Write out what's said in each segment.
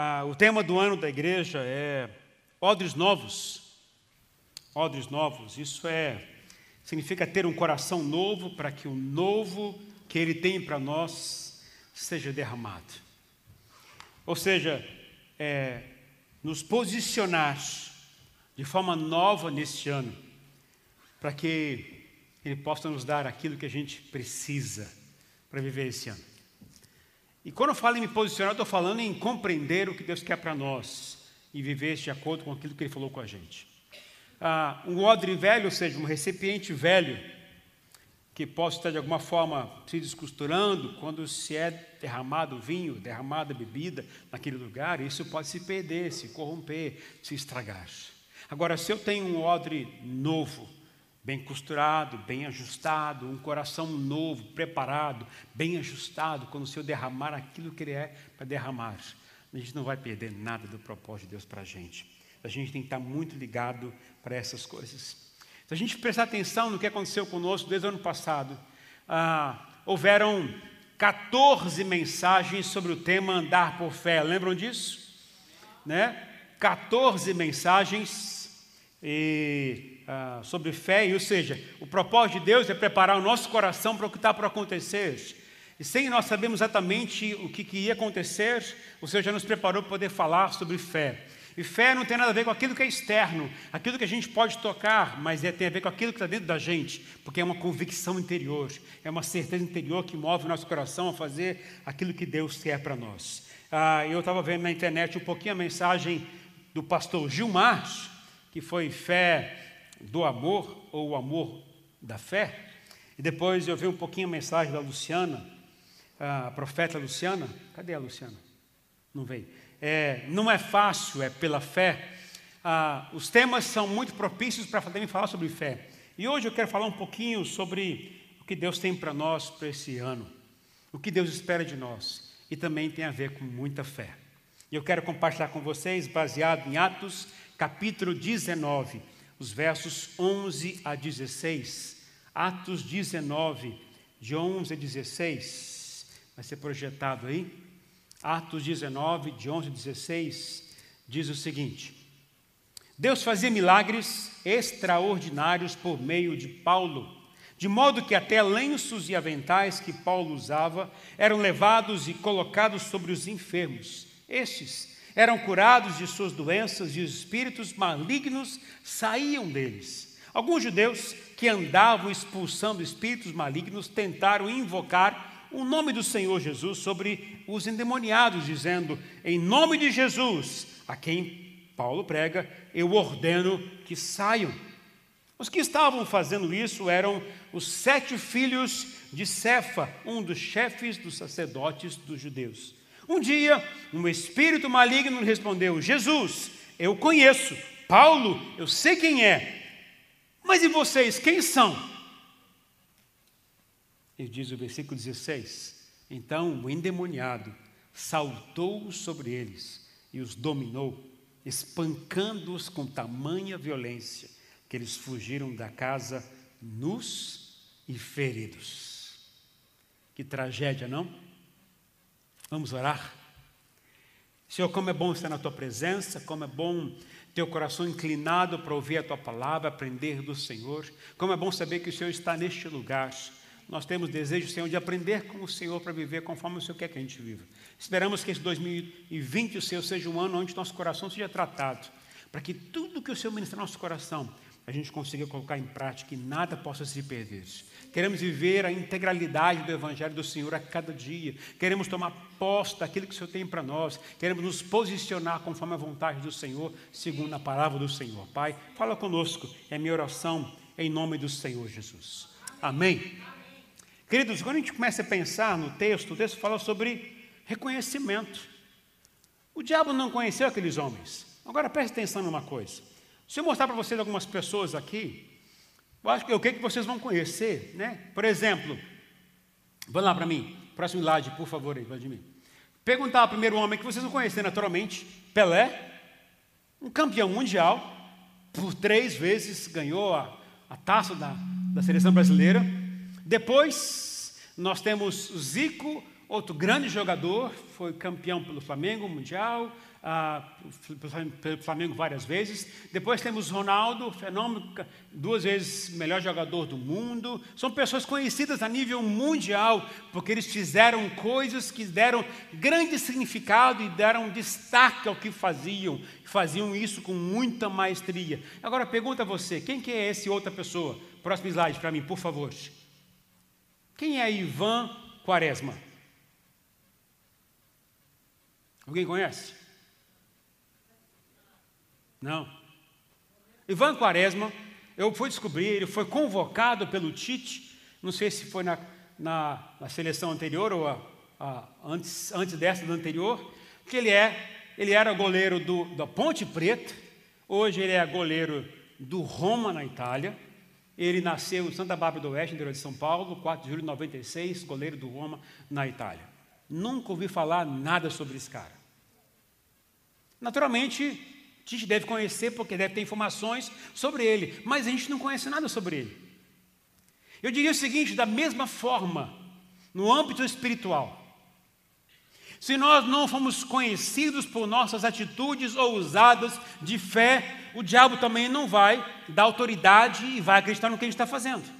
Ah, o tema do ano da igreja é odres novos. Odres novos, isso é significa ter um coração novo para que o novo que ele tem para nós seja derramado. Ou seja, é, nos posicionar de forma nova neste ano, para que ele possa nos dar aquilo que a gente precisa para viver esse ano. E quando eu falo em me posicionar, eu estou falando em compreender o que Deus quer para nós e viver de acordo com aquilo que Ele falou com a gente. Ah, um odre velho, ou seja, um recipiente velho, que possa estar de alguma forma se descosturando quando se é derramado vinho, derramada bebida naquele lugar, isso pode se perder, se corromper, se estragar. Agora, se eu tenho um odre novo, bem costurado, bem ajustado, um coração novo, preparado, bem ajustado, quando o Senhor derramar aquilo que Ele é para derramar. A gente não vai perder nada do propósito de Deus para a gente. A gente tem que estar muito ligado para essas coisas. Se a gente prestar atenção no que aconteceu conosco desde o ano passado, ah, houveram 14 mensagens sobre o tema andar por fé. Lembram disso? Né? 14 mensagens e ah, sobre fé, ou seja, o propósito de Deus é preparar o nosso coração para o que está por acontecer. E sem nós sabermos exatamente o que, que ia acontecer, o Senhor já nos preparou para poder falar sobre fé. E fé não tem nada a ver com aquilo que é externo, aquilo que a gente pode tocar, mas é, tem a ver com aquilo que está dentro da gente, porque é uma convicção interior, é uma certeza interior que move o nosso coração a fazer aquilo que Deus quer para nós. Ah, eu estava vendo na internet um pouquinho a mensagem do pastor Gilmar, que foi fé do amor ou o amor da fé. E depois eu vi um pouquinho a mensagem da Luciana, a profeta Luciana. Cadê a Luciana? Não veio. É, não é fácil, é pela fé. Ah, os temas são muito propícios para também falar sobre fé. E hoje eu quero falar um pouquinho sobre o que Deus tem para nós para esse ano, o que Deus espera de nós, e também tem a ver com muita fé. E eu quero compartilhar com vocês, baseado em Atos, capítulo 19 os versos 11 a 16. Atos 19, de 11 a 16. Vai ser projetado aí. Atos 19, de 11 a 16, diz o seguinte: Deus fazia milagres extraordinários por meio de Paulo, de modo que até lenços e aventais que Paulo usava eram levados e colocados sobre os enfermos. Estes eram curados de suas doenças e os espíritos malignos saíam deles. Alguns judeus que andavam expulsando espíritos malignos tentaram invocar o nome do Senhor Jesus sobre os endemoniados, dizendo: Em nome de Jesus, a quem Paulo prega, eu ordeno que saiam. Os que estavam fazendo isso eram os sete filhos de Cefa, um dos chefes dos sacerdotes dos judeus. Um dia, um espírito maligno respondeu: Jesus, eu conheço. Paulo, eu sei quem é. Mas e vocês, quem são? E diz o versículo 16: Então o endemoniado saltou sobre eles e os dominou, espancando-os com tamanha violência que eles fugiram da casa nus e feridos. Que tragédia, não? Vamos orar? Senhor, como é bom estar na tua presença, como é bom ter o coração inclinado para ouvir a tua palavra, aprender do Senhor. Como é bom saber que o Senhor está neste lugar. Nós temos desejo, Senhor, de aprender com o Senhor para viver conforme o Senhor quer que a gente viva. Esperamos que esse 2020, o Senhor, seja um ano onde nosso coração seja tratado, para que tudo que o Senhor ministra no nosso coração, a gente consiga colocar em prática e nada possa se perder. Queremos viver a integralidade do Evangelho do Senhor a cada dia. Queremos tomar posse daquilo que o Senhor tem para nós. Queremos nos posicionar conforme a vontade do Senhor, segundo a palavra do Senhor. Pai, fala conosco. É minha oração em nome do Senhor Jesus. Amém. Queridos, quando a gente começa a pensar no texto, o texto fala sobre reconhecimento. O diabo não conheceu aqueles homens. Agora preste atenção numa coisa. Se eu mostrar para vocês algumas pessoas aqui, eu acho que o que, vocês vão conhecer, né? Por exemplo, vão lá para mim, próximo slide, por favor, aí, Vladimir. Perguntar ao primeiro homem que vocês vão conhecer naturalmente, Pelé, um campeão mundial, por três vezes ganhou a, a taça da, da seleção brasileira. Depois, nós temos Zico, outro grande jogador, foi campeão pelo Flamengo mundial, pelo Flamengo várias vezes. Depois temos Ronaldo, fenômeno, duas vezes melhor jogador do mundo. São pessoas conhecidas a nível mundial, porque eles fizeram coisas que deram grande significado e deram destaque ao que faziam. Faziam isso com muita maestria. Agora pergunta a você, quem que é esse outra pessoa? Próximo slide para mim, por favor. Quem é Ivan Quaresma? Alguém conhece? Não. Ivan Quaresma, eu fui descobrir, ele foi convocado pelo Tite, não sei se foi na, na, na seleção anterior ou a, a, antes, antes dessa do anterior, que ele é, ele era goleiro do, da Ponte Preta, hoje ele é goleiro do Roma na Itália, ele nasceu em Santa Bárbara do Oeste, interior de São Paulo, 4 de julho de 96, goleiro do Roma na Itália. Nunca ouvi falar nada sobre esse cara. Naturalmente, a gente deve conhecer porque deve ter informações sobre ele, mas a gente não conhece nada sobre ele. Eu diria o seguinte: da mesma forma, no âmbito espiritual, se nós não fomos conhecidos por nossas atitudes ousadas de fé, o diabo também não vai dar autoridade e vai acreditar no que a gente está fazendo.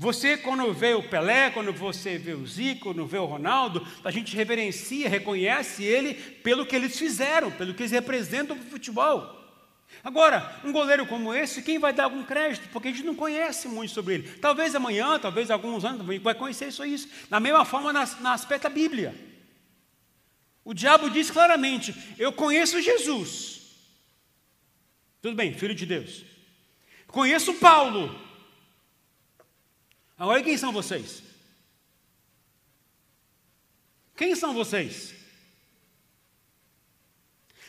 Você, quando vê o Pelé, quando você vê o Zico, quando vê o Ronaldo, a gente reverencia, reconhece ele pelo que eles fizeram, pelo que eles representam para o futebol. Agora, um goleiro como esse, quem vai dar algum crédito? Porque a gente não conhece muito sobre ele. Talvez amanhã, talvez alguns anos, vai conhecer isso isso. Da mesma forma, na, na aspecto da Bíblia. O diabo diz claramente: Eu conheço Jesus. Tudo bem, filho de Deus. Conheço Paulo. Agora, quem são vocês? Quem são vocês?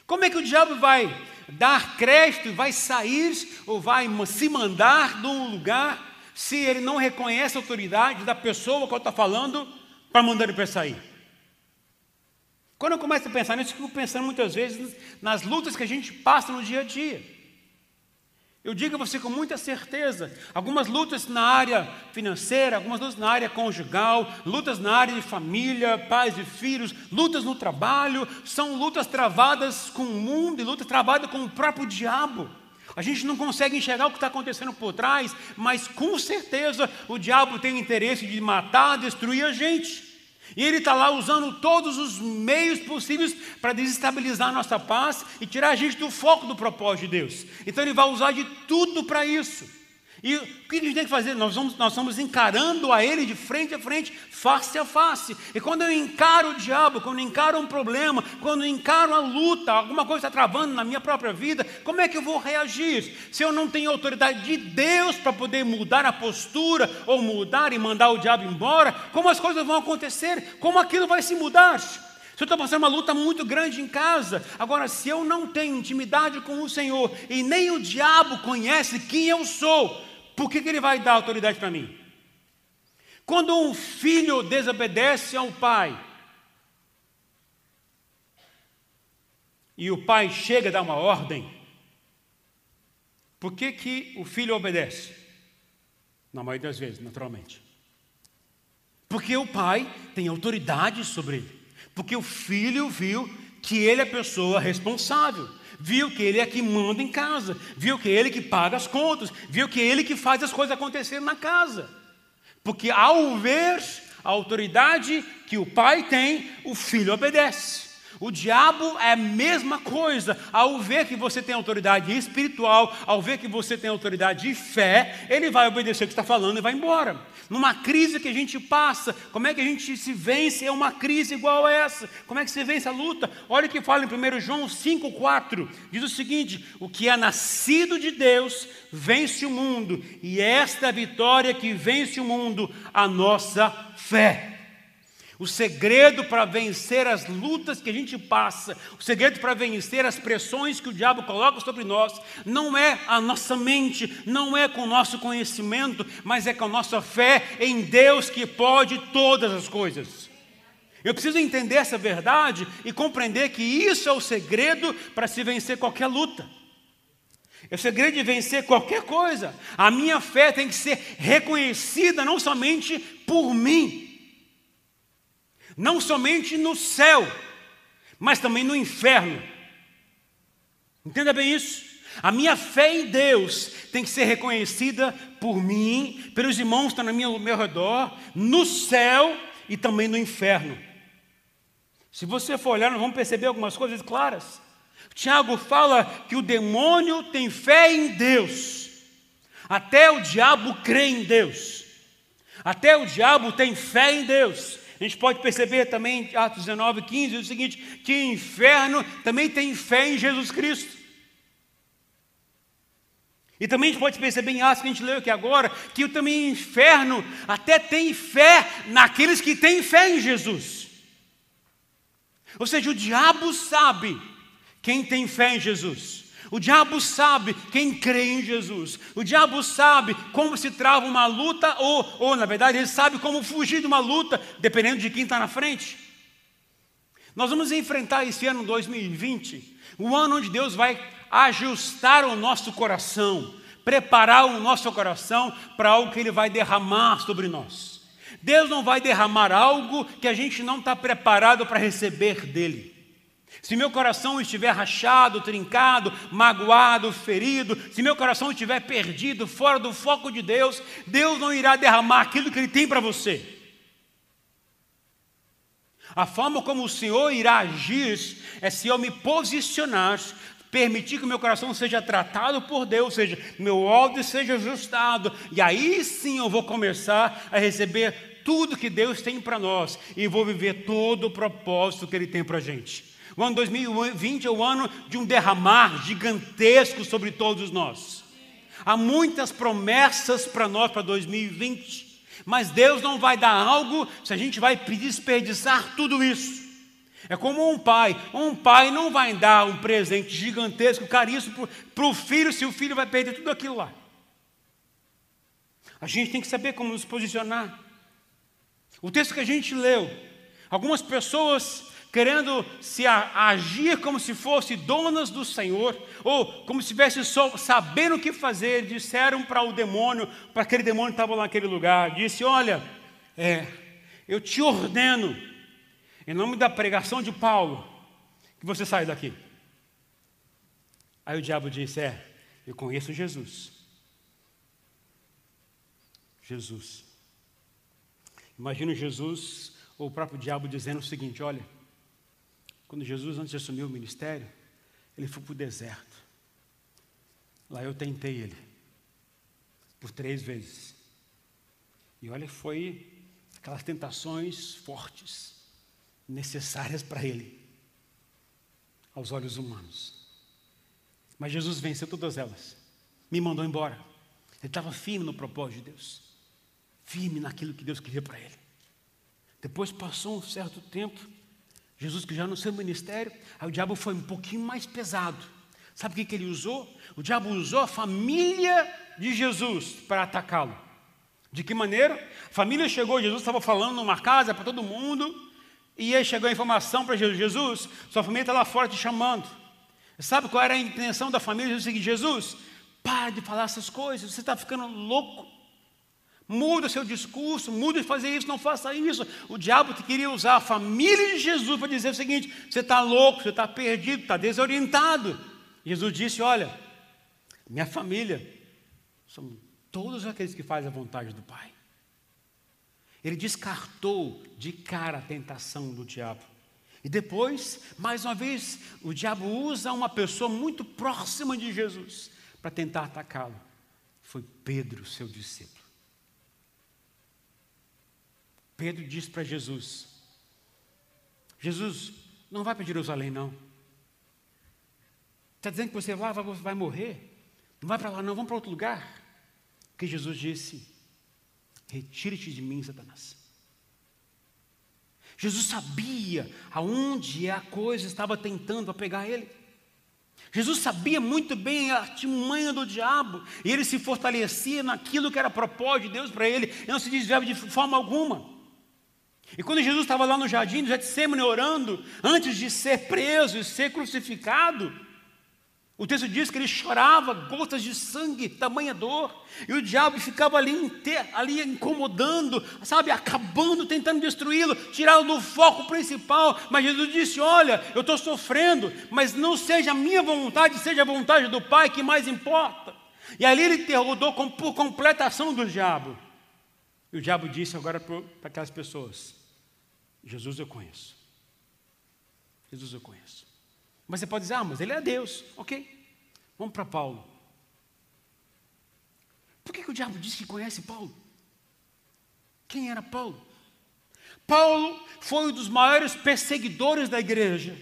Como é que o diabo vai dar crédito, vai sair ou vai se mandar de um lugar se ele não reconhece a autoridade da pessoa que estou falando para mandar ele para sair? Quando eu começo a pensar nisso, eu fico pensando muitas vezes nas lutas que a gente passa no dia a dia. Eu digo a você com muita certeza: algumas lutas na área financeira, algumas lutas na área conjugal, lutas na área de família, pais e filhos, lutas no trabalho, são lutas travadas com o mundo e lutas travadas com o próprio diabo. A gente não consegue enxergar o que está acontecendo por trás, mas com certeza o diabo tem interesse de matar, destruir a gente. E ele está lá usando todos os meios possíveis para desestabilizar a nossa paz e tirar a gente do foco do propósito de Deus. Então ele vai usar de tudo para isso. E o que a gente tem que fazer? Nós, vamos, nós estamos encarando a Ele de frente a frente, face a face. E quando eu encaro o diabo, quando eu encaro um problema, quando eu encaro a luta, alguma coisa está travando na minha própria vida, como é que eu vou reagir? Se eu não tenho autoridade de Deus para poder mudar a postura, ou mudar e mandar o diabo embora, como as coisas vão acontecer? Como aquilo vai se mudar? Se eu estou passando uma luta muito grande em casa, agora, se eu não tenho intimidade com o Senhor e nem o diabo conhece quem eu sou, por que, que ele vai dar autoridade para mim? Quando um filho desobedece ao pai, e o pai chega a dar uma ordem, por que, que o filho obedece? Na maioria das vezes, naturalmente. Porque o pai tem autoridade sobre ele. Porque o filho viu que ele é a pessoa responsável viu que ele é que manda em casa, viu que é ele que paga as contas, viu que é ele que faz as coisas acontecerem na casa. Porque ao ver a autoridade que o pai tem, o filho obedece. O diabo é a mesma coisa. Ao ver que você tem autoridade espiritual, ao ver que você tem autoridade de fé, ele vai obedecer o que está falando e vai embora. Numa crise que a gente passa, como é que a gente se vence é uma crise igual a essa? Como é que se vence a luta? Olha o que fala em 1 João 5,4. Diz o seguinte: o que é nascido de Deus vence o mundo, e esta é vitória que vence o mundo, a nossa fé. O segredo para vencer as lutas que a gente passa, o segredo para vencer as pressões que o diabo coloca sobre nós, não é a nossa mente, não é com o nosso conhecimento, mas é com a nossa fé em Deus que pode todas as coisas. Eu preciso entender essa verdade e compreender que isso é o segredo para se vencer qualquer luta. É o segredo de vencer qualquer coisa. A minha fé tem que ser reconhecida não somente por mim, não somente no céu, mas também no inferno. Entenda bem isso. A minha fé em Deus tem que ser reconhecida por mim, pelos irmãos que estão meu, meu redor, no céu e também no inferno. Se você for olhar, nós vamos perceber algumas coisas claras. Tiago fala que o demônio tem fé em Deus, até o diabo crê em Deus, até o diabo tem fé em Deus. A gente pode perceber também Atos 19, 15, o seguinte: que inferno também tem fé em Jesus Cristo. E também a gente pode perceber em Atos que a gente leu aqui agora, que também inferno até tem fé naqueles que têm fé em Jesus. Ou seja, o diabo sabe quem tem fé em Jesus. O diabo sabe quem crê em Jesus. O diabo sabe como se trava uma luta, ou, ou na verdade, ele sabe como fugir de uma luta, dependendo de quem está na frente. Nós vamos enfrentar esse ano 2020, o ano onde Deus vai ajustar o nosso coração, preparar o nosso coração para algo que Ele vai derramar sobre nós. Deus não vai derramar algo que a gente não está preparado para receber dEle. Se meu coração estiver rachado, trincado, magoado, ferido, se meu coração estiver perdido, fora do foco de Deus, Deus não irá derramar aquilo que Ele tem para você. A forma como o Senhor irá agir é se eu me posicionar, permitir que meu coração seja tratado por Deus, ou seja, meu ódio seja ajustado, e aí sim eu vou começar a receber tudo que Deus tem para nós e vou viver todo o propósito que Ele tem para a gente. O ano 2020 é o ano de um derramar gigantesco sobre todos nós. Há muitas promessas para nós para 2020, mas Deus não vai dar algo se a gente vai desperdiçar tudo isso. É como um pai. Um pai não vai dar um presente gigantesco, caríssimo para o filho, se o filho vai perder tudo aquilo lá. A gente tem que saber como nos posicionar. O texto que a gente leu, algumas pessoas querendo se agir como se fossem donas do Senhor, ou como se estivesse sabendo o que fazer, disseram para o demônio, para aquele demônio que estava naquele lugar, disse: Olha, é, eu te ordeno, em nome da pregação de Paulo, que você saia daqui. Aí o diabo disse: É, eu conheço Jesus. Jesus. Imagina Jesus, ou o próprio diabo, dizendo o seguinte: Olha, quando Jesus, antes de assumir o ministério, ele foi para o deserto. Lá eu tentei ele, por três vezes. E olha, foi aquelas tentações fortes, necessárias para ele, aos olhos humanos. Mas Jesus venceu todas elas, me mandou embora. Ele estava firme no propósito de Deus, firme naquilo que Deus queria para ele. Depois passou um certo tempo, Jesus que já no seu ministério, aí o diabo foi um pouquinho mais pesado. Sabe o que, que ele usou? O diabo usou a família de Jesus para atacá-lo. De que maneira? A família chegou, Jesus estava falando numa casa para todo mundo, e aí chegou a informação para Jesus: Jesus, sua família está lá fora te chamando. Sabe qual era a intenção da família? Jesus, Jesus, para de falar essas coisas, você está ficando louco. Muda seu discurso, muda de fazer isso, não faça isso. O diabo queria usar a família de Jesus para dizer o seguinte: você está louco, você está perdido, está desorientado. Jesus disse: Olha, minha família são todos aqueles que fazem a vontade do Pai. Ele descartou de cara a tentação do diabo. E depois, mais uma vez, o diabo usa uma pessoa muito próxima de Jesus para tentar atacá-lo. Foi Pedro, seu discípulo. Pedro disse para Jesus: Jesus, não vai para Jerusalém, não. Está dizendo que você lá vai, vai morrer? Não vai para lá, não, vamos para outro lugar. Porque Jesus disse: Retire-te de mim, Satanás. Jesus sabia aonde a coisa estava tentando pegar ele. Jesus sabia muito bem a artimanha do diabo, e ele se fortalecia naquilo que era propósito de Deus para ele, e não se desviava de forma alguma. E quando Jesus estava lá no jardim do Getsemane orando, antes de ser preso e ser crucificado, O texto diz que ele chorava gotas de sangue, tamanha dor, e o diabo ficava ali, ali incomodando, sabe, acabando, tentando destruí-lo, tirá-lo do foco principal. Mas Jesus disse: Olha, eu estou sofrendo, mas não seja a minha vontade, seja a vontade do Pai que mais importa. E ali ele interrogou por completa ação do diabo. E o diabo disse agora para aquelas pessoas: Jesus eu conheço. Jesus eu conheço. Mas você pode dizer, ah, mas ele é Deus. Ok. Vamos para Paulo. Por que, que o diabo disse que conhece Paulo? Quem era Paulo? Paulo foi um dos maiores perseguidores da igreja.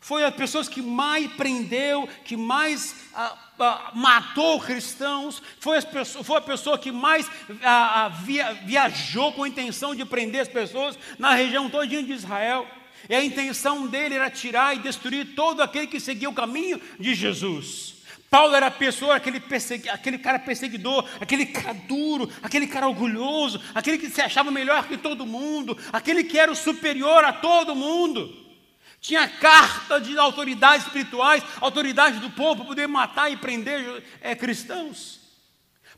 Foi as pessoas que mais prendeu, que mais ah, matou cristãos, foi, as pessoas, foi a pessoa que mais ah, ah, via, viajou com a intenção de prender as pessoas na região todinha de Israel. E a intenção dele era tirar e destruir todo aquele que seguia o caminho de Jesus. Paulo era a pessoa, aquele, aquele cara perseguidor, aquele cara duro, aquele cara orgulhoso, aquele que se achava melhor que todo mundo, aquele que era o superior a todo mundo. Tinha carta de autoridades espirituais, autoridades do povo para poder matar e prender é, cristãos.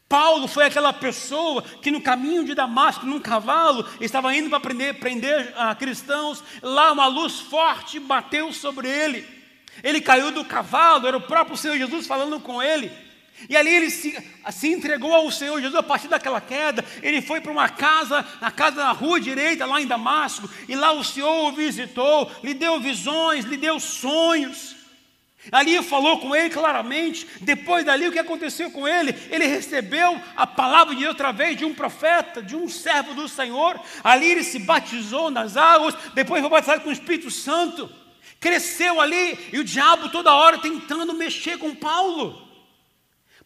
Paulo foi aquela pessoa que no caminho de Damasco, num cavalo, estava indo para prender, prender ah, cristãos. Lá uma luz forte bateu sobre ele. Ele caiu do cavalo, era o próprio Senhor Jesus falando com ele. E ali ele se, se entregou ao Senhor Jesus a partir daquela queda. Ele foi para uma casa, na casa na rua direita, lá em Damasco, e lá o Senhor o visitou, lhe deu visões, lhe deu sonhos. Ali falou com ele claramente. Depois dali, o que aconteceu com ele? Ele recebeu a palavra de Deus através de um profeta, de um servo do Senhor. Ali ele se batizou nas águas. Depois foi batizado com o Espírito Santo. Cresceu ali e o diabo toda hora tentando mexer com Paulo.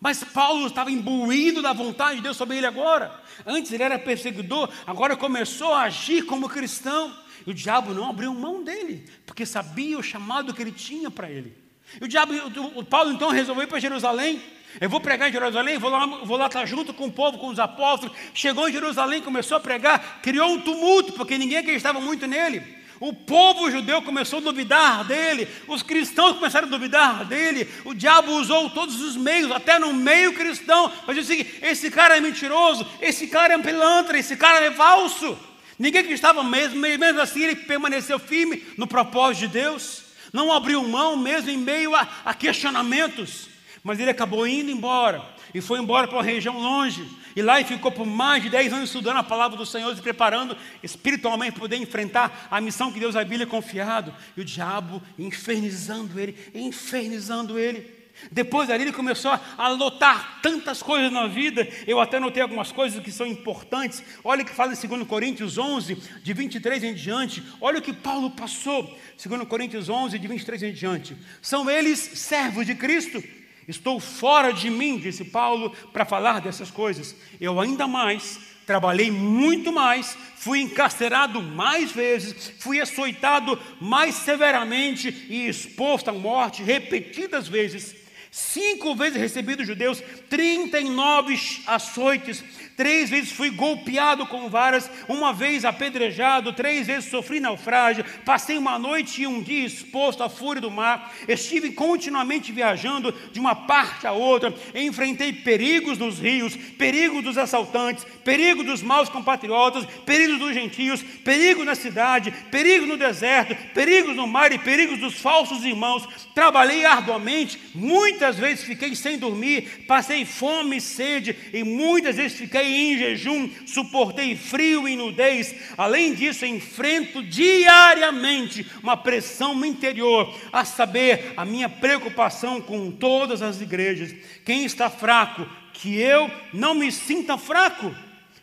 Mas Paulo estava imbuído da vontade de Deus sobre ele agora. Antes ele era perseguidor, agora começou a agir como cristão. E o diabo não abriu mão dele, porque sabia o chamado que ele tinha para ele. E o diabo, o Paulo então resolveu ir para Jerusalém. Eu vou pregar em Jerusalém, vou lá, vou lá estar junto com o povo, com os apóstolos. Chegou em Jerusalém, começou a pregar, criou um tumulto, porque ninguém acreditava muito nele. O povo judeu começou a duvidar dele, os cristãos começaram a duvidar dele, o diabo usou todos os meios, até no meio cristão, para dizer assim: esse cara é mentiroso, esse cara é um pilantra, esse cara é falso. Ninguém acreditava mesmo, mesmo assim ele permaneceu firme no propósito de Deus não abriu mão mesmo em meio a, a questionamentos, mas ele acabou indo embora e foi embora para uma região longe. E lá ele ficou por mais de 10 anos estudando a palavra do Senhor se preparando espiritualmente para poder enfrentar a missão que Deus havia confiado. E o diabo infernizando ele, infernizando ele. Depois ali ele começou a lotar tantas coisas na vida. Eu até notei algumas coisas que são importantes. Olha o que fala em 2 Coríntios 11, de 23 em diante. Olha o que Paulo passou. 2 Coríntios 11, de 23 em diante. São eles servos de Cristo? Estou fora de mim, disse Paulo, para falar dessas coisas. Eu ainda mais trabalhei muito mais, fui encarcerado mais vezes, fui açoitado mais severamente e exposto à morte repetidas vezes. Cinco vezes recebi dos judeus 39 açoites, Três vezes fui golpeado com varas, uma vez apedrejado, três vezes sofri naufrágio, passei uma noite e um dia exposto à fúria do mar, estive continuamente viajando de uma parte a outra, enfrentei perigos nos rios, perigo dos assaltantes, perigo dos maus compatriotas, perigo dos gentios, perigo na cidade, perigo no deserto, perigos no mar e perigos dos falsos irmãos. Trabalhei arduamente, muitas vezes fiquei sem dormir, passei fome e sede e muitas vezes fiquei em jejum, suportei frio e nudez. Além disso, enfrento diariamente uma pressão interior, a saber, a minha preocupação com todas as igrejas. Quem está fraco, que eu não me sinta fraco.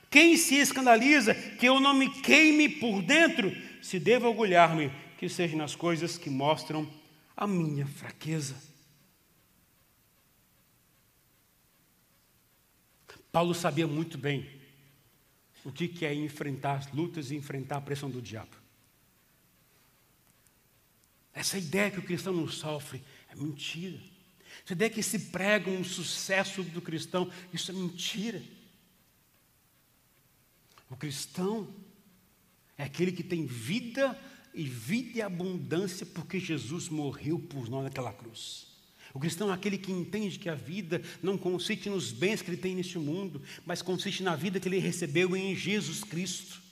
Quem se escandaliza, que eu não me queime por dentro. Se devo orgulhar-me, que seja nas coisas que mostram a minha fraqueza. Paulo sabia muito bem o que é enfrentar as lutas e enfrentar a pressão do diabo. Essa ideia que o cristão não sofre é mentira. Essa ideia que se prega um sucesso do cristão, isso é mentira. O cristão é aquele que tem vida e vida e abundância porque Jesus morreu por nós naquela cruz. O cristão é aquele que entende que a vida não consiste nos bens que ele tem neste mundo, mas consiste na vida que ele recebeu em Jesus Cristo.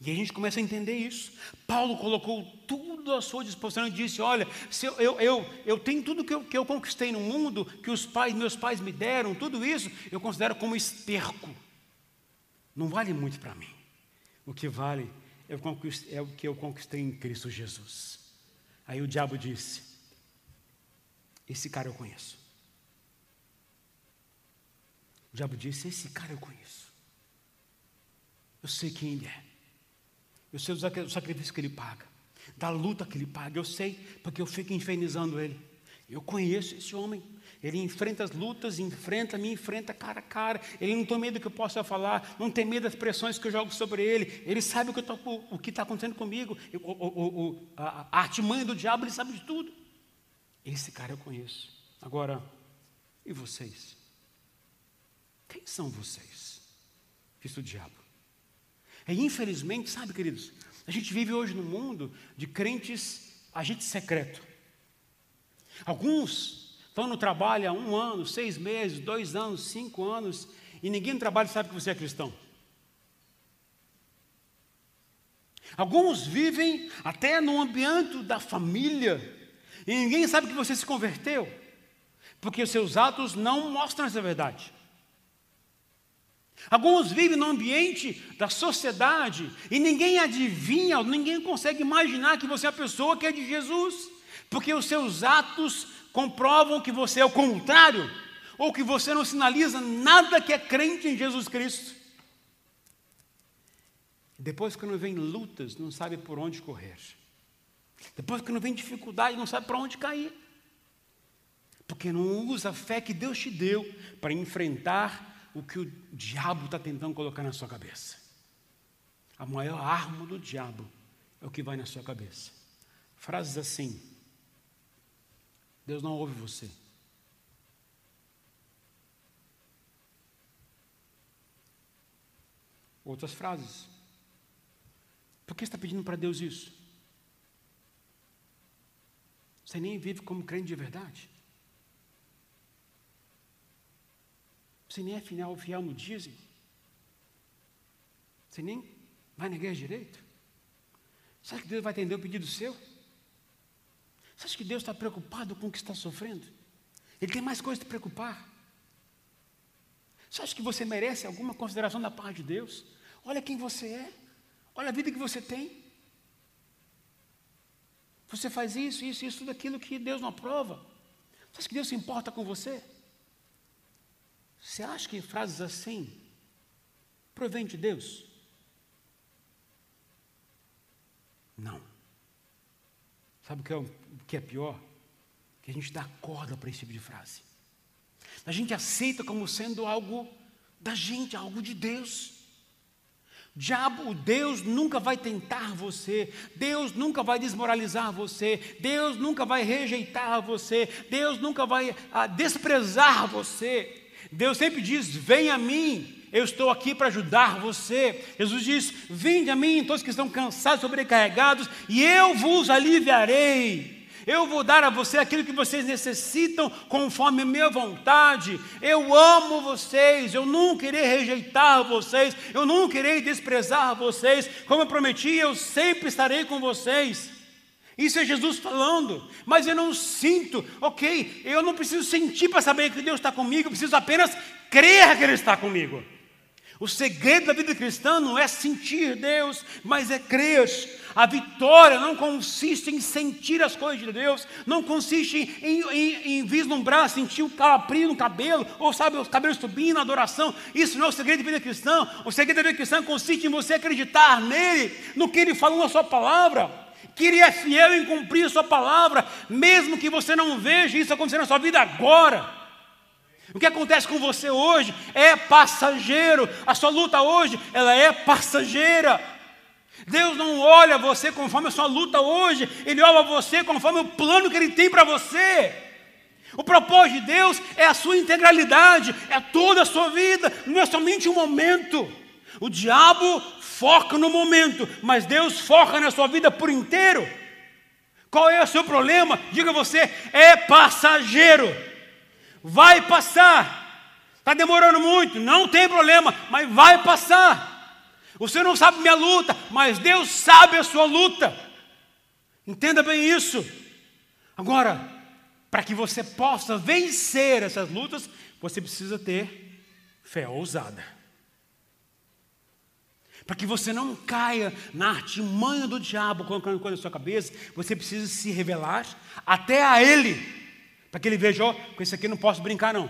E a gente começa a entender isso. Paulo colocou tudo à sua disposição e disse: Olha, eu, eu, eu, eu tenho tudo que eu, que eu conquistei no mundo, que os pais, meus pais me deram, tudo isso eu considero como esterco. Não vale muito para mim. O que vale é o que eu conquistei em Cristo Jesus. Aí o diabo disse: Esse cara eu conheço. O diabo disse: Esse cara eu conheço. Eu sei quem ele é. Eu sei o sacrifício que ele paga, da luta que ele paga. Eu sei, porque eu fico infernizando ele. Eu conheço esse homem. Ele enfrenta as lutas, enfrenta, me enfrenta cara a cara. Ele não tem medo do que eu possa falar, não tem medo das pressões que eu jogo sobre ele. Ele sabe o que está acontecendo comigo. O, o, o, a, a artimanha do diabo, ele sabe de tudo. Esse cara eu conheço. Agora, e vocês? Quem são vocês? Disse o diabo. É infelizmente, sabe, queridos, a gente vive hoje num mundo de crentes agente secreto. Alguns estão no trabalho há um ano, seis meses, dois anos, cinco anos, e ninguém no trabalho sabe que você é cristão. Alguns vivem até no ambiente da família, e ninguém sabe que você se converteu, porque os seus atos não mostram essa verdade. Alguns vivem no ambiente da sociedade e ninguém adivinha, ninguém consegue imaginar que você é a pessoa que é de Jesus, porque os seus atos comprovam que você é o contrário, ou que você não sinaliza nada que é crente em Jesus Cristo. Depois, quando vem lutas, não sabe por onde correr. Depois, quando vem dificuldade, não sabe para onde cair. Porque não usa a fé que Deus te deu para enfrentar o que o diabo está tentando colocar na sua cabeça. A maior arma do diabo é o que vai na sua cabeça. Frases assim: Deus não ouve você. Outras frases. Por que está pedindo para Deus isso? Você nem vive como crente de verdade. Você nem é fiel, fiel no dízimo. Você nem vai na igreja direito. Acha que Deus vai atender o pedido seu? Você acha que Deus está preocupado com o que está sofrendo? Ele tem mais coisas de preocupar. Você acha que você merece alguma consideração da parte de Deus? Olha quem você é. Olha a vida que você tem. Você faz isso, isso, isso, tudo aquilo que Deus não aprova. Você acha que Deus se importa com você? Você acha que frases assim provém de Deus? Não. Sabe o que é, o que é pior? Que a gente dá corda para esse tipo de frase. A gente aceita como sendo algo da gente, algo de Deus. Diabo, Deus nunca vai tentar você, Deus nunca vai desmoralizar você, Deus nunca vai rejeitar você, Deus nunca vai ah, desprezar você. Deus sempre diz: Vem a mim, eu estou aqui para ajudar você. Jesus diz: Vinde a mim, todos que estão cansados, sobrecarregados, e eu vos aliviarei. Eu vou dar a você aquilo que vocês necessitam, conforme a minha vontade. Eu amo vocês, eu nunca irei rejeitar vocês, eu nunca irei desprezar vocês. Como eu prometi, eu sempre estarei com vocês. Isso é Jesus falando, mas eu não sinto, ok, eu não preciso sentir para saber que Deus está comigo, eu preciso apenas crer que Ele está comigo. O segredo da vida cristã não é sentir Deus, mas é crer. A vitória não consiste em sentir as coisas de Deus, não consiste em, em, em vislumbrar, sentir o calaprio no cabelo, ou sabe, os cabelos subindo na adoração. Isso não é o segredo da vida cristã. O segredo da vida cristã consiste em você acreditar nele, no que ele falou na sua palavra que Ele é fiel em cumprir a Sua palavra, mesmo que você não veja isso acontecer na sua vida agora. O que acontece com você hoje é passageiro, a sua luta hoje, ela é passageira. Deus não olha você conforme a sua luta hoje, Ele olha você conforme o plano que Ele tem para você. O propósito de Deus é a sua integralidade, é toda a sua vida, não é somente um momento. O diabo foca no momento, mas Deus foca na sua vida por inteiro. Qual é o seu problema? Diga você, é passageiro. Vai passar. Está demorando muito, não tem problema, mas vai passar. Você não sabe minha luta, mas Deus sabe a sua luta. Entenda bem isso. Agora, para que você possa vencer essas lutas, você precisa ter fé ousada para que você não caia na artimanha do diabo colocando coisa na sua cabeça, você precisa se revelar até a Ele, para que Ele veja: ó, com esse aqui não posso brincar, não,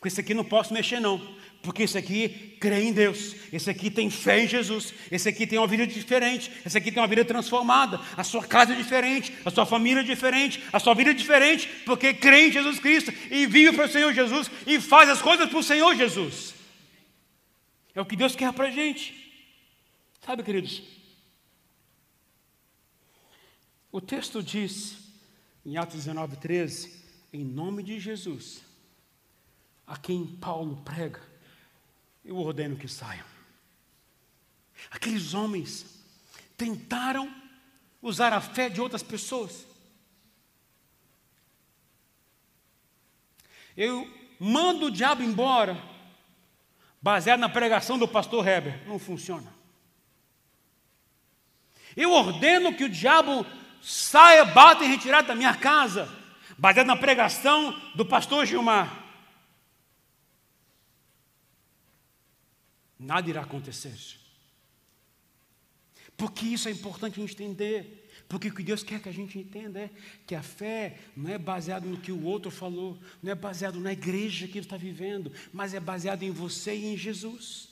com esse aqui não posso mexer, não, porque esse aqui crê em Deus, esse aqui tem fé em Jesus, esse aqui tem uma vida diferente, esse aqui tem uma vida transformada, a sua casa é diferente, a sua família é diferente, a sua vida é diferente, porque crê em Jesus Cristo e vive para o Senhor Jesus e faz as coisas para o Senhor Jesus. É o que Deus quer para a gente. Sabe, queridos, o texto diz, em Atos 19, 13, em nome de Jesus, a quem Paulo prega, eu ordeno que saiam. Aqueles homens tentaram usar a fé de outras pessoas. Eu mando o diabo embora, baseado na pregação do pastor Heber. Não funciona. Eu ordeno que o diabo saia, bata em retirada da minha casa, baseado na pregação do pastor Gilmar. Nada irá acontecer. Porque isso é importante a gente entender. Porque o que Deus quer que a gente entenda é que a fé não é baseada no que o outro falou, não é baseado na igreja que ele está vivendo, mas é baseado em você e em Jesus.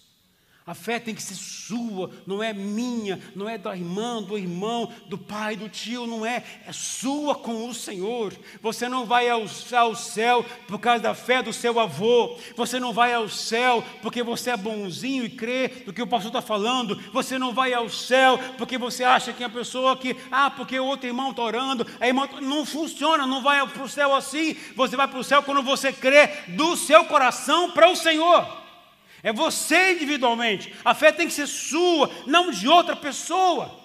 A fé tem que ser sua, não é minha, não é da irmã, do irmão, do pai, do tio, não é, é sua com o Senhor. Você não vai ao, ao céu por causa da fé do seu avô, você não vai ao céu porque você é bonzinho e crê do que o pastor está falando, você não vai ao céu porque você acha que é a pessoa que, ah, porque o outro irmão está orando, a irmã, não funciona, não vai para o céu assim, você vai para o céu quando você crê do seu coração para o Senhor. É você individualmente. A fé tem que ser sua, não de outra pessoa.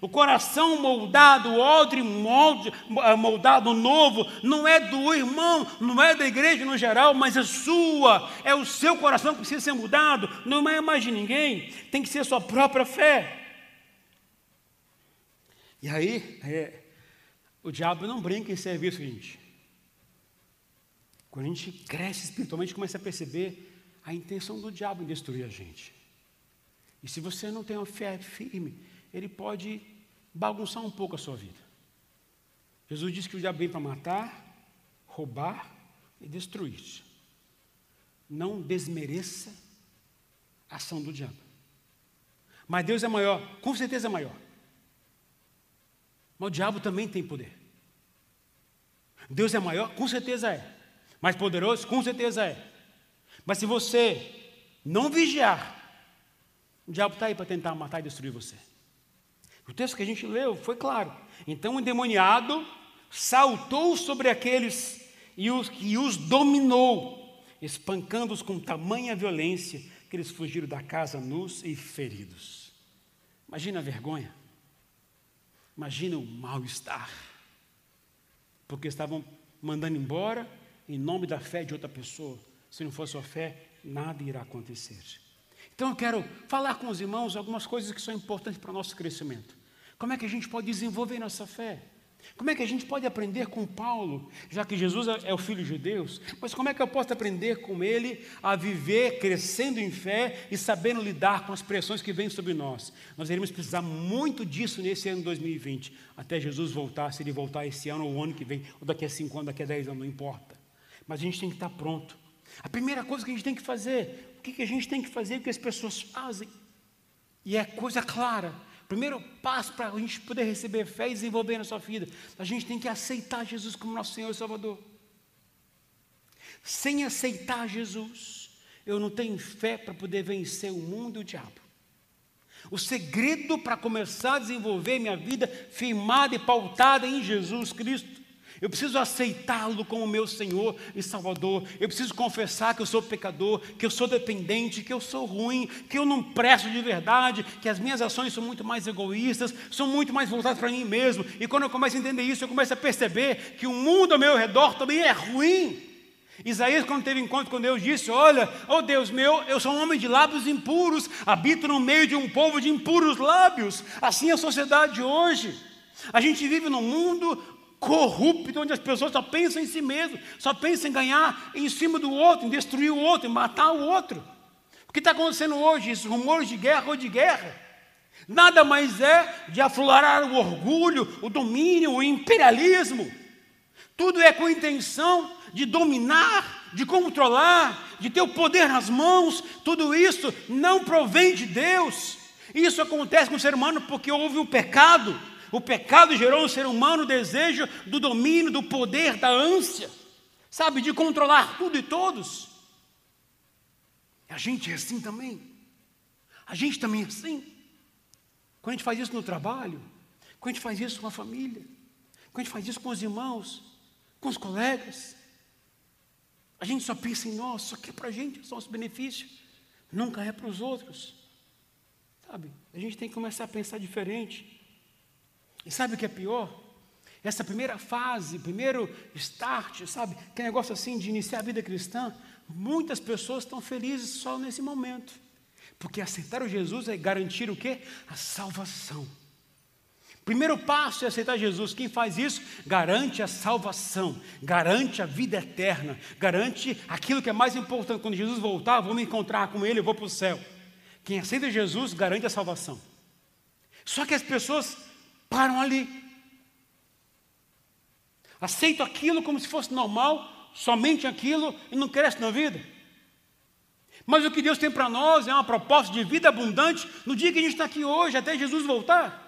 O coração moldado, o odre molde, eh, moldado novo, não é do irmão, não é da igreja no geral, mas é sua. É o seu coração que precisa ser mudado, não é mais de ninguém. Tem que ser sua própria fé. E aí, é, o diabo não brinca em serviço, gente. Quando a gente cresce espiritualmente, começa a perceber a intenção do diabo em destruir a gente. E se você não tem uma fé firme, ele pode bagunçar um pouco a sua vida. Jesus disse que o diabo vem para matar, roubar e destruir. Não desmereça a ação do diabo. Mas Deus é maior, com certeza é maior. Mas o diabo também tem poder. Deus é maior, com certeza é. Mais poderoso, com certeza é. Mas se você não vigiar, o diabo está aí para tentar matar e destruir você. O texto que a gente leu foi claro. Então o endemoniado saltou sobre aqueles e os, e os dominou, espancando-os com tamanha violência que eles fugiram da casa nus e feridos. Imagina a vergonha. Imagina o mal-estar. Porque estavam mandando embora em nome da fé de outra pessoa. Se não for sua fé, nada irá acontecer. Então eu quero falar com os irmãos algumas coisas que são importantes para o nosso crescimento. Como é que a gente pode desenvolver nossa fé? Como é que a gente pode aprender com Paulo, já que Jesus é, é o Filho de Deus? Mas como é que eu posso aprender com ele a viver crescendo em fé e sabendo lidar com as pressões que vêm sobre nós? Nós iremos precisar muito disso nesse ano 2020, até Jesus voltar, se ele voltar esse ano ou o ano que vem, ou daqui a cinco anos, daqui a dez anos, não importa. Mas a gente tem que estar pronto. A primeira coisa que a gente tem que fazer, o que, a gente tem que fazer, o que as pessoas fazem, e é coisa clara. Primeiro passo para a gente poder receber fé e desenvolver na sua vida, a gente tem que aceitar Jesus como nosso Senhor e Salvador. Sem aceitar Jesus, eu não tenho fé para poder vencer o mundo e o diabo. O segredo para começar a desenvolver minha vida firmada e pautada em Jesus Cristo Eu preciso aceitá-lo como meu Senhor e Salvador. Eu preciso confessar que eu sou pecador, que eu sou dependente, que eu sou ruim, que eu não presto de verdade, que as minhas ações são muito mais egoístas, são muito mais voltadas para mim mesmo. E quando eu começo a entender isso, eu começo a perceber que o mundo ao meu redor também é ruim. Isaías, quando teve encontro com Deus, disse: Olha, oh Deus meu, eu sou um homem de lábios impuros, habito no meio de um povo de impuros lábios. Assim é a sociedade hoje. A gente vive num mundo corrupto, onde as pessoas só pensam em si mesmo, só pensam em ganhar em cima do outro, em destruir o outro, em matar o outro. O que está acontecendo hoje? Esses rumores de guerra ou de guerra. Nada mais é de aflorar o orgulho, o domínio, o imperialismo. Tudo é com a intenção de dominar, de controlar, de ter o poder nas mãos. Tudo isso não provém de Deus. Isso acontece com o ser humano porque houve o pecado. O pecado gerou no ser humano o desejo do domínio, do poder, da ânsia, sabe, de controlar tudo e todos. A gente é assim também. A gente também é assim. Quando a gente faz isso no trabalho, quando a gente faz isso com a família, quando a gente faz isso com os irmãos, com os colegas, a gente só pensa em nós, só quer para a gente, o nosso benefício, nunca é para os outros. Sabe? A gente tem que começar a pensar diferente. E sabe o que é pior? Essa primeira fase, primeiro start, sabe? Que negócio assim de iniciar a vida cristã, muitas pessoas estão felizes só nesse momento. Porque aceitar o Jesus é garantir o quê? A salvação. Primeiro passo é aceitar Jesus. Quem faz isso garante a salvação, garante a vida eterna, garante aquilo que é mais importante. Quando Jesus voltar, vou me encontrar com Ele, eu vou para o céu. Quem aceita Jesus garante a salvação. Só que as pessoas param ali. Aceitam aquilo como se fosse normal, somente aquilo, e não crescem na vida. Mas o que Deus tem para nós é uma proposta de vida abundante no dia que a gente está aqui hoje, até Jesus voltar.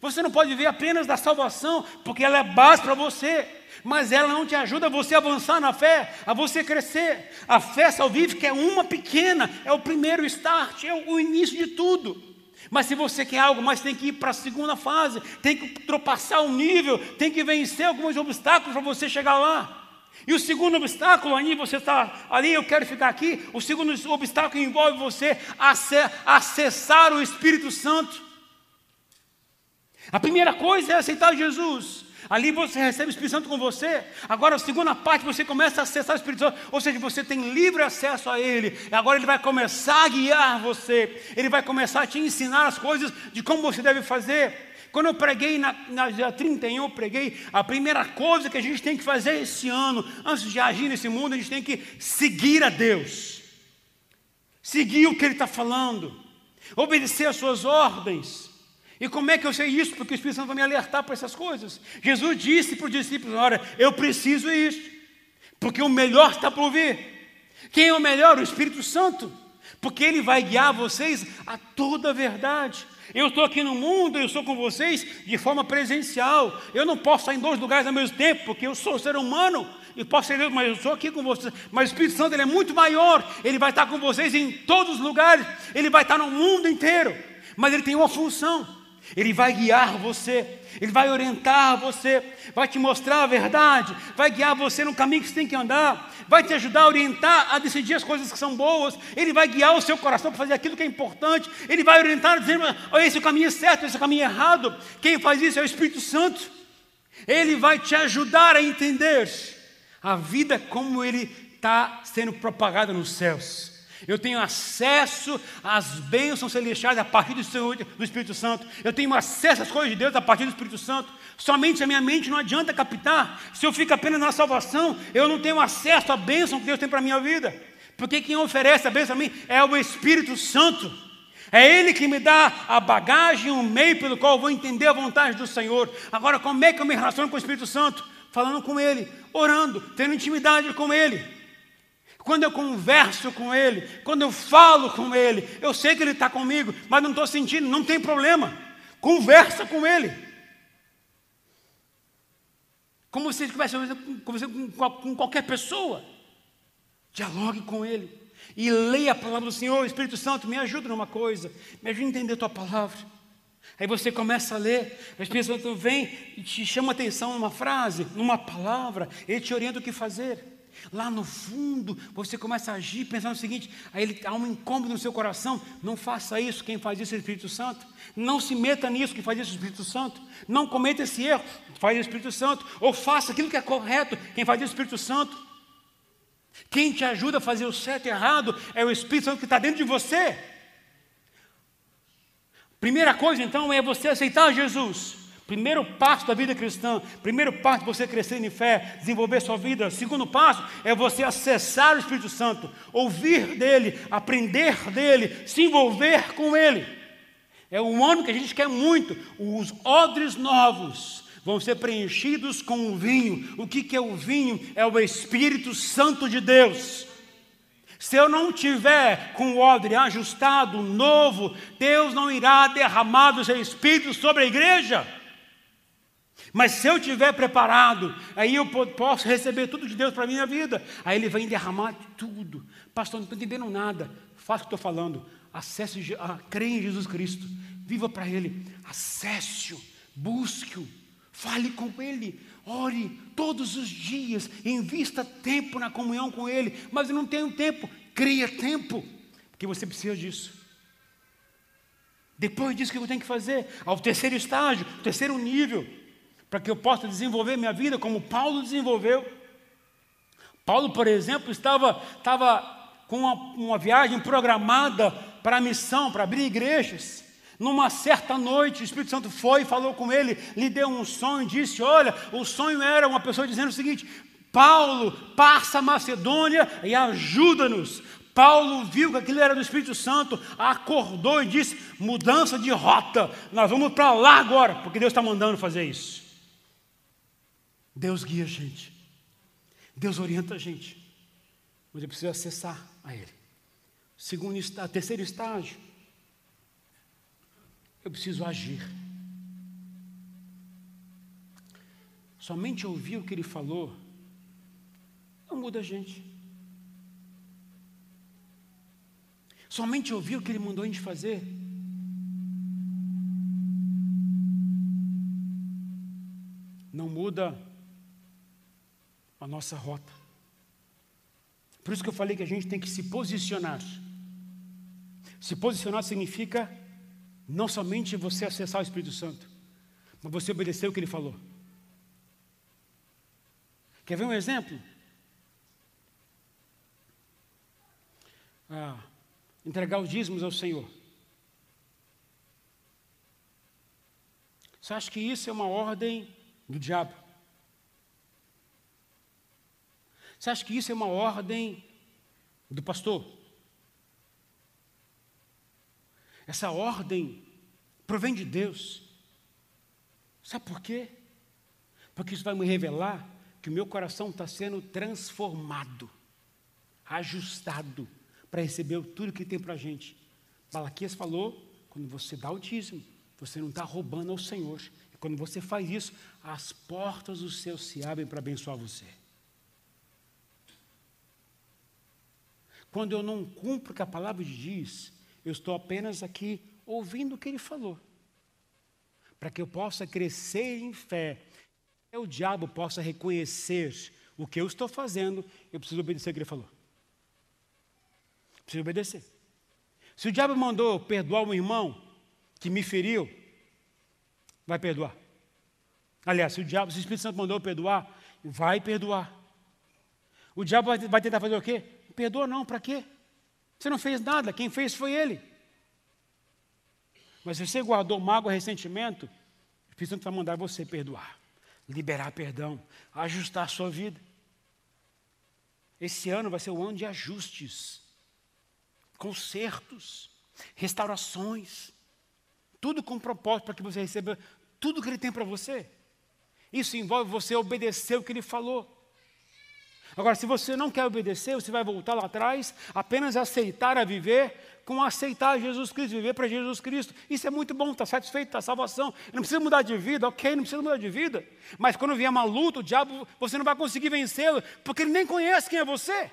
Você não pode viver apenas da salvação, porque ela é base para você, mas ela não te ajuda a você avançar na fé, a você crescer. A fé salvífica é uma pequena, é o primeiro start, é o início de tudo. Mas se você quer algo mais, tem que ir para a segunda fase, tem que ultrapassar um nível, tem que vencer alguns obstáculos para você chegar lá. E o segundo obstáculo, aí você está ali, eu quero ficar aqui. O segundo obstáculo envolve você acessar o Espírito Santo. A primeira coisa é aceitar Jesus. Ali você recebe o Espírito Santo com você. Agora, a segunda parte, você começa a acessar o Espírito Santo. Ou seja, você tem livre acesso a Ele. Agora Ele vai começar a guiar você. Ele vai começar a te ensinar as coisas de como você deve fazer. Quando eu preguei na, na dia 31, eu preguei a primeira coisa que a gente tem que fazer esse ano, antes de agir nesse mundo, a gente tem que seguir a Deus. Seguir o que Ele está falando. Obedecer às suas ordens. E como é que eu sei isso? Porque o Espírito Santo vai me alertar para essas coisas. Jesus disse para os discípulos: Olha, eu preciso isso, porque o melhor está por vir. Quem é o melhor? O Espírito Santo, porque ele vai guiar vocês a toda a verdade. Eu estou aqui no mundo, eu estou com vocês de forma presencial. Eu não posso estar em dois lugares ao mesmo tempo, porque eu sou ser humano e posso ser Deus, mas eu estou aqui com vocês. Mas o Espírito Santo ele é muito maior, ele vai estar com vocês em todos os lugares, ele vai estar no mundo inteiro. Mas ele tem uma função. Ele vai guiar você, Ele vai orientar você, vai te mostrar a verdade, vai guiar você no caminho que você tem que andar, vai te ajudar a orientar a decidir as coisas que são boas, Ele vai guiar o seu coração para fazer aquilo que é importante, Ele vai orientar dizendo: oh, esse é o caminho certo, esse é o caminho errado. Quem faz isso é o Espírito Santo. Ele vai te ajudar a entender a vida como ele está sendo propagada nos céus. Eu tenho acesso às bênçãos celestiais a partir do, Senhor, do Espírito Santo. Eu tenho acesso às coisas de Deus a partir do Espírito Santo. Somente a minha mente não adianta captar. Se eu fico apenas na salvação, eu não tenho acesso à bênção que Deus tem para a minha vida. Porque quem oferece a bênção a mim é o Espírito Santo. É Ele que me dá a bagagem, o meio pelo qual eu vou entender a vontade do Senhor. Agora, como é que eu me relaciono com o Espírito Santo? Falando com Ele, orando, tendo intimidade com Ele quando eu converso com Ele, quando eu falo com Ele, eu sei que Ele está comigo, mas não estou sentindo, não tem problema. Conversa com Ele. Como se estivesse conversando com qualquer pessoa. Dialogue com Ele. E leia a palavra do Senhor, Espírito Santo, me ajuda numa coisa, me ajuda a entender a tua palavra. Aí você começa a ler, o Espírito Santo vem e te chama atenção numa frase, numa palavra, ele te orienta o que fazer. Lá no fundo, você começa a agir pensando o seguinte: aí ele, há um incômodo no seu coração, não faça isso, quem faz isso é o Espírito Santo. Não se meta nisso, quem faz isso é o Espírito Santo. Não cometa esse erro, faz o Espírito Santo. Ou faça aquilo que é correto, quem faz isso é o Espírito Santo. Quem te ajuda a fazer o certo e errado é o Espírito Santo que está dentro de você. Primeira coisa, então, é você aceitar Jesus. Primeiro passo da vida cristã, primeiro passo de você crescer em fé, desenvolver sua vida. Segundo passo é você acessar o Espírito Santo, ouvir dele, aprender dele, se envolver com ele. É um ano que a gente quer muito. Os odres novos vão ser preenchidos com o vinho. O que, que é o vinho? É o Espírito Santo de Deus. Se eu não tiver com o odre ajustado, novo, Deus não irá derramar do seu Espírito sobre a igreja. Mas se eu estiver preparado, aí eu posso receber tudo de Deus para a minha vida. Aí Ele vem derramar tudo. Pastor, não estou entendendo nada. Faça o que estou falando. Acesse, a, creia em Jesus Cristo. Viva para Ele. Acesse-o. Busque-o. Fale com Ele. Ore todos os dias. Invista tempo na comunhão com Ele. Mas eu não tenho tempo. Cria tempo. Porque você precisa disso. Depois disso, o que eu tenho que fazer? Ao terceiro estágio, terceiro nível para que eu possa desenvolver minha vida como Paulo desenvolveu. Paulo, por exemplo, estava, estava com uma, uma viagem programada para a missão, para abrir igrejas. Numa certa noite, o Espírito Santo foi, falou com ele, lhe deu um sonho, disse: Olha, o sonho era uma pessoa dizendo o seguinte: Paulo, passa a Macedônia e ajuda-nos. Paulo viu que aquilo era do Espírito Santo, acordou e disse: Mudança de rota, nós vamos para lá agora, porque Deus está mandando fazer isso. Deus guia a gente. Deus orienta a gente. Mas eu preciso acessar a Ele. Segundo estágio, terceiro estágio, eu preciso agir. Somente ouvir o que Ele falou não muda a gente. Somente ouvir o que Ele mandou a gente fazer não muda a nossa rota. Por isso que eu falei que a gente tem que se posicionar. Se posicionar significa não somente você acessar o Espírito Santo, mas você obedecer o que ele falou. Quer ver um exemplo? Ah, entregar os dízimos ao Senhor. Você acha que isso é uma ordem do diabo? Você acha que isso é uma ordem do pastor? Essa ordem provém de Deus. Sabe por quê? Porque isso vai me revelar que o meu coração está sendo transformado, ajustado, para receber tudo que tem para a gente. Malaquias falou: quando você dá o dízimo, você não está roubando ao Senhor. E quando você faz isso, as portas do céu se abrem para abençoar você. Quando eu não cumpro o que a palavra diz, eu estou apenas aqui ouvindo o que ele falou. Para que eu possa crescer em fé, e o diabo possa reconhecer o que eu estou fazendo, eu preciso obedecer o que ele falou. Preciso obedecer. Se o diabo mandou perdoar um irmão que me feriu, vai perdoar. Aliás, se o diabo, se o Espírito Santo mandou perdoar, vai perdoar. O diabo vai tentar fazer o quê? Perdoa não, para quê? Você não fez nada, quem fez foi ele. Mas se você guardou mágoa, ressentimento, o Espírito Santo vai mandar você perdoar, liberar perdão, ajustar a sua vida. Esse ano vai ser o ano de ajustes, consertos, restaurações, tudo com propósito para que você receba tudo que Ele tem para você. Isso envolve você obedecer o que Ele falou. Agora, se você não quer obedecer, você vai voltar lá atrás, apenas aceitar a viver com aceitar Jesus Cristo, viver para Jesus Cristo. Isso é muito bom, está satisfeito, está salvação. Não precisa mudar de vida, ok, não precisa mudar de vida. Mas quando vier uma luta, o diabo, você não vai conseguir vencê-lo, porque ele nem conhece quem é você.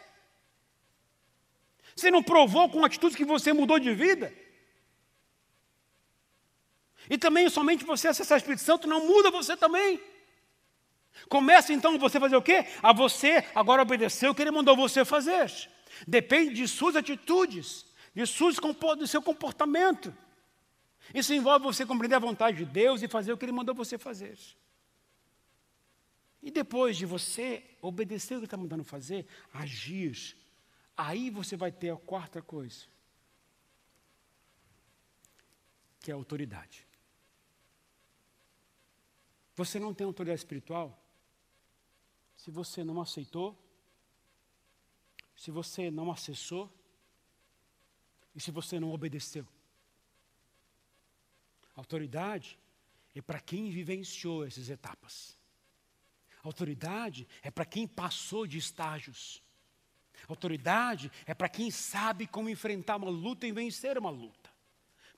Você não provou com atitudes que você mudou de vida. E também somente você acessar o Espírito Santo não muda você também. Começa então você fazer o quê? A você agora obedecer o que ele mandou você fazer. Depende de suas atitudes, de suas, do seu comportamento. Isso envolve você compreender a vontade de Deus e fazer o que ele mandou você fazer. E depois de você obedecer o que ele está mandando fazer, agir, aí você vai ter a quarta coisa, que é a autoridade. Você não tem autoridade espiritual se você não aceitou, se você não acessou e se você não obedeceu. Autoridade é para quem vivenciou essas etapas. Autoridade é para quem passou de estágios. Autoridade é para quem sabe como enfrentar uma luta e vencer uma luta.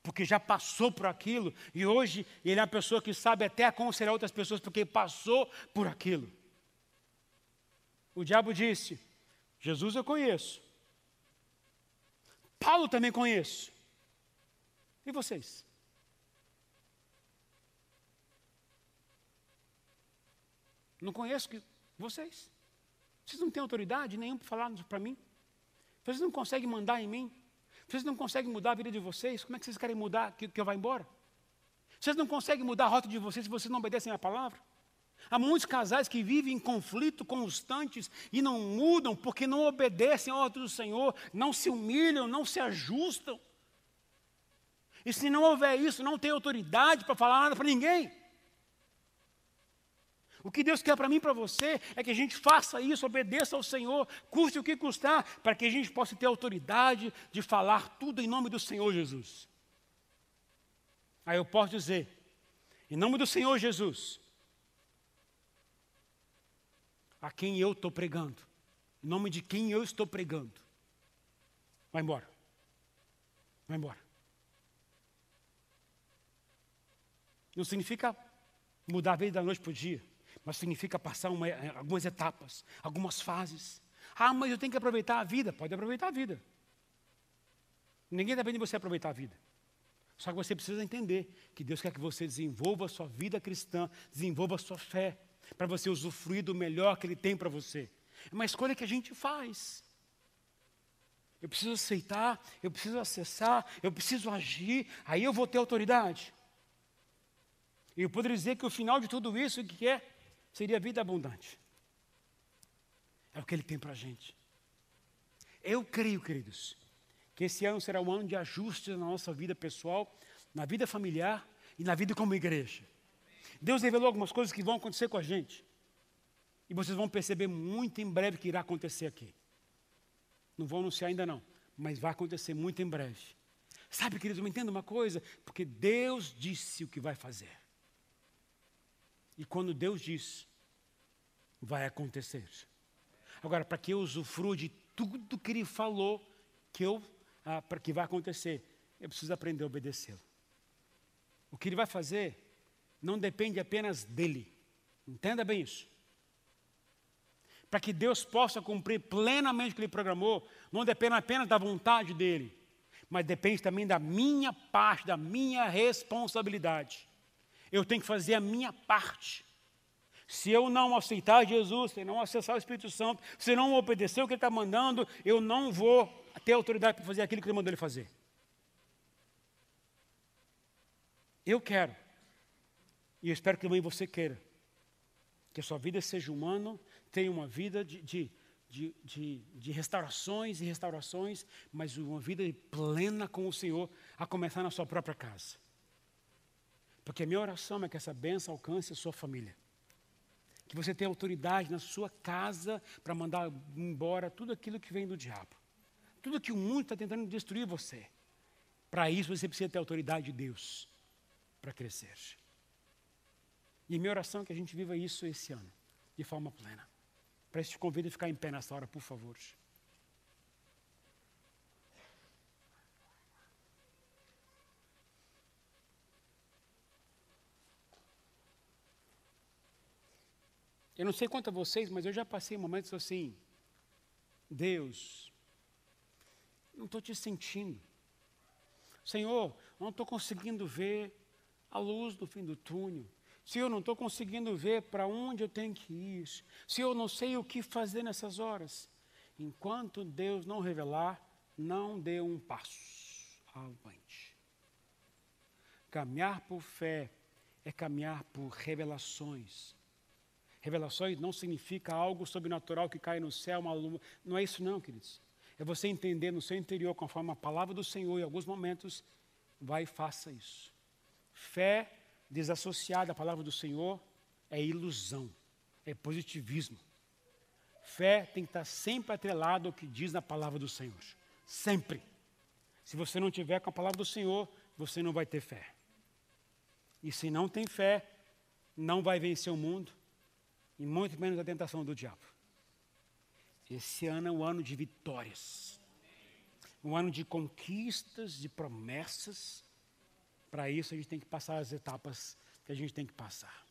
Porque já passou por aquilo e hoje ele é uma pessoa que sabe até aconselhar outras pessoas porque passou por aquilo. O diabo disse: Jesus eu conheço. Paulo também conheço. E vocês? Não conheço que vocês. Vocês não têm autoridade nenhuma para falar para mim. Vocês não conseguem mandar em mim. Vocês não conseguem mudar a vida de vocês. Como é que vocês querem mudar que, que eu vá embora? Vocês não conseguem mudar a rota de vocês se vocês não obedecem a palavra. Há muitos casais que vivem em conflito constantes e não mudam porque não obedecem a ordem do Senhor, não se humilham, não se ajustam. E se não houver isso, não tem autoridade para falar nada para ninguém. O que Deus quer para mim e para você é que a gente faça isso, obedeça ao Senhor, custe o que custar, para que a gente possa ter autoridade de falar tudo em nome do Senhor Jesus. Aí eu posso dizer, em nome do Senhor Jesus, a quem eu estou pregando, em nome de quem eu estou pregando, vai embora. Vai embora. Não significa mudar a vida da noite para o dia mas significa passar uma, eh, algumas etapas, algumas fases. Ah, mas eu tenho que aproveitar a vida. Pode aproveitar a vida. Ninguém depende de você aproveitar a vida. Só que você precisa entender que Deus quer que você desenvolva a sua vida cristã, desenvolva a sua fé, para você usufruir do melhor que Ele tem para você. É uma escolha que a gente faz. Eu preciso aceitar, eu preciso acessar, eu preciso agir, aí eu vou ter autoridade. E eu poderia dizer que o final de tudo isso, o que é? seria vida abundante. É o que Ele tem para a gente. Eu creio, queridos, que esse ano será um ano de ajuste na nossa vida pessoal, na vida familiar e na vida como igreja. Deus revelou algumas coisas que vão acontecer com a gente. E vocês vão perceber muito em breve que irá acontecer aqui. Não vou anunciar ainda não, mas vai acontecer muito em breve. Sabe, queridos, eu entendo uma coisa, porque Deus disse o que vai fazer. E quando Deus diz, vai acontecer. Agora, para que eu usufrua de tudo que Ele falou que, eu, ah, para que vai acontecer, eu preciso aprender a obedecê-lo. O que Ele vai fazer não depende apenas dele. Entenda bem isso. Para que Deus possa cumprir plenamente o que Ele programou, não depende apenas da vontade dele, mas depende também da minha parte, da minha responsabilidade eu tenho que fazer a minha parte. Se eu não aceitar Jesus, se não acessar o Espírito Santo, se não obedecer o que Ele está mandando, eu não vou ter autoridade para fazer aquilo que Ele mandou Ele fazer. Eu quero, e eu espero que também você queira, que a sua vida seja humana, tenha uma vida de, de, de, de, de restaurações e restaurações, mas uma vida plena com o Senhor, a começar na sua própria casa. Porque a minha oração é que essa bênção alcance a sua família. Que você tenha autoridade na sua casa para mandar embora tudo aquilo que vem do diabo. Tudo que o mundo está tentando destruir você. Para isso você precisa ter autoridade de Deus para crescer. E minha oração é que a gente viva isso esse ano, de forma plena. Para isso te convido a ficar em pé nessa hora, por favor. Eu não sei quanto a vocês, mas eu já passei momentos assim. Deus, não estou te sentindo. Senhor, não estou conseguindo ver a luz no fim do túnel, se eu não estou conseguindo ver para onde eu tenho que ir, se eu não sei o que fazer nessas horas, enquanto Deus não revelar, não dê um passo avante. Caminhar por fé é caminhar por revelações. Revelações não significa algo sobrenatural que cai no céu, uma lua. Não é isso não, queridos. É você entender no seu interior, conforme a palavra do Senhor, em alguns momentos, vai e faça isso. Fé desassociada à palavra do Senhor é ilusão, é positivismo. Fé tem que estar sempre atrelado ao que diz na palavra do Senhor. Sempre. Se você não tiver com a palavra do Senhor, você não vai ter fé. E se não tem fé, não vai vencer o mundo, e muito menos a tentação do diabo. Esse ano é um ano de vitórias, um ano de conquistas, de promessas. Para isso, a gente tem que passar as etapas que a gente tem que passar.